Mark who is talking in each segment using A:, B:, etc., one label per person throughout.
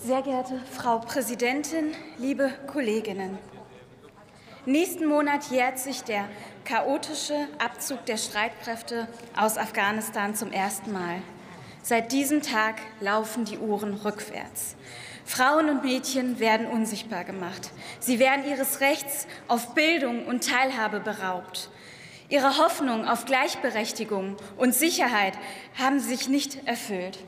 A: Sehr geehrte Frau Präsidentin, liebe Kolleginnen! Nächsten Monat jährt sich der chaotische Abzug der Streitkräfte aus Afghanistan zum ersten Mal. Seit diesem Tag laufen die Uhren rückwärts. Frauen und Mädchen werden unsichtbar gemacht. Sie werden ihres Rechts auf Bildung und Teilhabe beraubt. Ihre Hoffnung auf Gleichberechtigung und Sicherheit haben sich nicht erfüllt.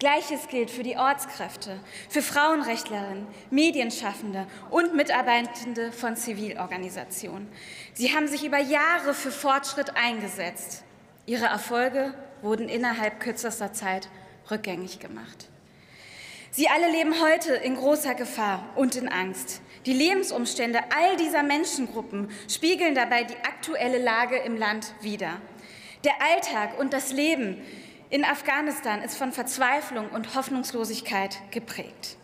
A: Gleiches gilt für die Ortskräfte, für Frauenrechtlerinnen, Medienschaffende und Mitarbeitende von Zivilorganisationen. Sie haben sich über Jahre für Fortschritt eingesetzt. Ihre Erfolge wurden innerhalb kürzester Zeit rückgängig gemacht. Sie alle leben heute in großer Gefahr und in Angst. Die Lebensumstände all dieser Menschengruppen spiegeln dabei die aktuelle Lage im Land wider. Der Alltag und das Leben in Afghanistan ist von Verzweiflung und Hoffnungslosigkeit geprägt.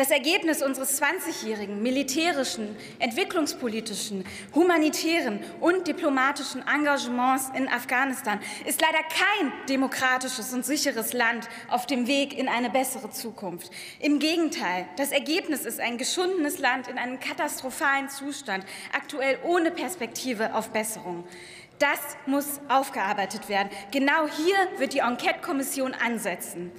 A: Das Ergebnis unseres 20-jährigen militärischen, entwicklungspolitischen, humanitären und diplomatischen Engagements in Afghanistan ist leider kein demokratisches und sicheres Land auf dem Weg in eine bessere Zukunft. Im Gegenteil, das Ergebnis ist ein geschundenes Land in einem katastrophalen Zustand, aktuell ohne Perspektive auf Besserung. Das muss aufgearbeitet werden. Genau hier wird die Enquete-Kommission ansetzen.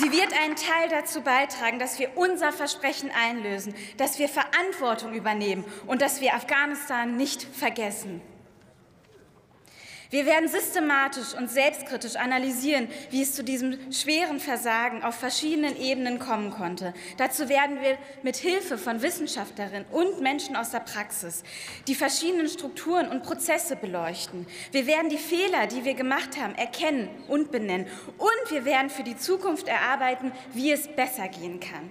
A: Sie wird einen Teil dazu beitragen, dass wir unser Versprechen einlösen, dass wir Verantwortung übernehmen und dass wir Afghanistan nicht vergessen. Wir werden systematisch und selbstkritisch analysieren, wie es zu diesem schweren Versagen auf verschiedenen Ebenen kommen konnte. Dazu werden wir mit Hilfe von Wissenschaftlerinnen und Menschen aus der Praxis die verschiedenen Strukturen und Prozesse beleuchten. Wir werden die Fehler, die wir gemacht haben, erkennen und benennen. Und wir werden für die Zukunft erarbeiten, wie es besser gehen kann.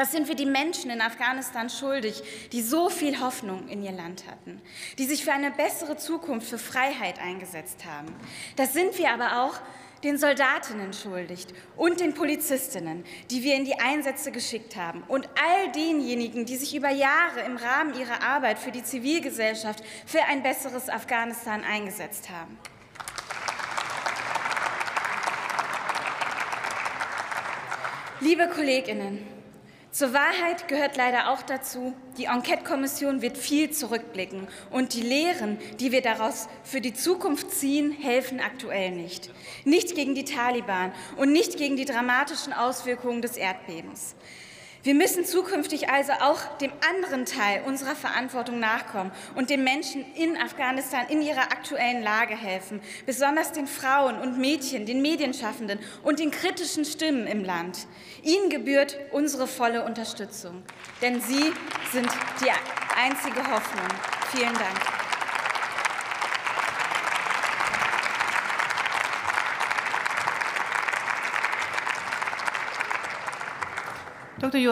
A: Das sind wir die Menschen in Afghanistan schuldig, die so viel Hoffnung in ihr Land hatten, die sich für eine bessere Zukunft, für Freiheit eingesetzt haben. Das sind wir aber auch den Soldatinnen schuldig und den Polizistinnen, die wir in die Einsätze geschickt haben und all denjenigen, die sich über Jahre im Rahmen ihrer Arbeit für die Zivilgesellschaft für ein besseres Afghanistan eingesetzt haben. Liebe Kolleginnen, zur Wahrheit gehört leider auch dazu, die Enquete-Kommission wird viel zurückblicken und die Lehren, die wir daraus für die Zukunft ziehen, helfen aktuell nicht. Nicht gegen die Taliban und nicht gegen die dramatischen Auswirkungen des Erdbebens. Wir müssen zukünftig also auch dem anderen Teil unserer Verantwortung nachkommen und den Menschen in Afghanistan in ihrer aktuellen Lage helfen, besonders den Frauen und Mädchen, den Medienschaffenden und den kritischen Stimmen im Land. Ihnen gebührt unsere volle Unterstützung, denn Sie sind die einzige Hoffnung. Vielen Dank.
B: Dr. Johann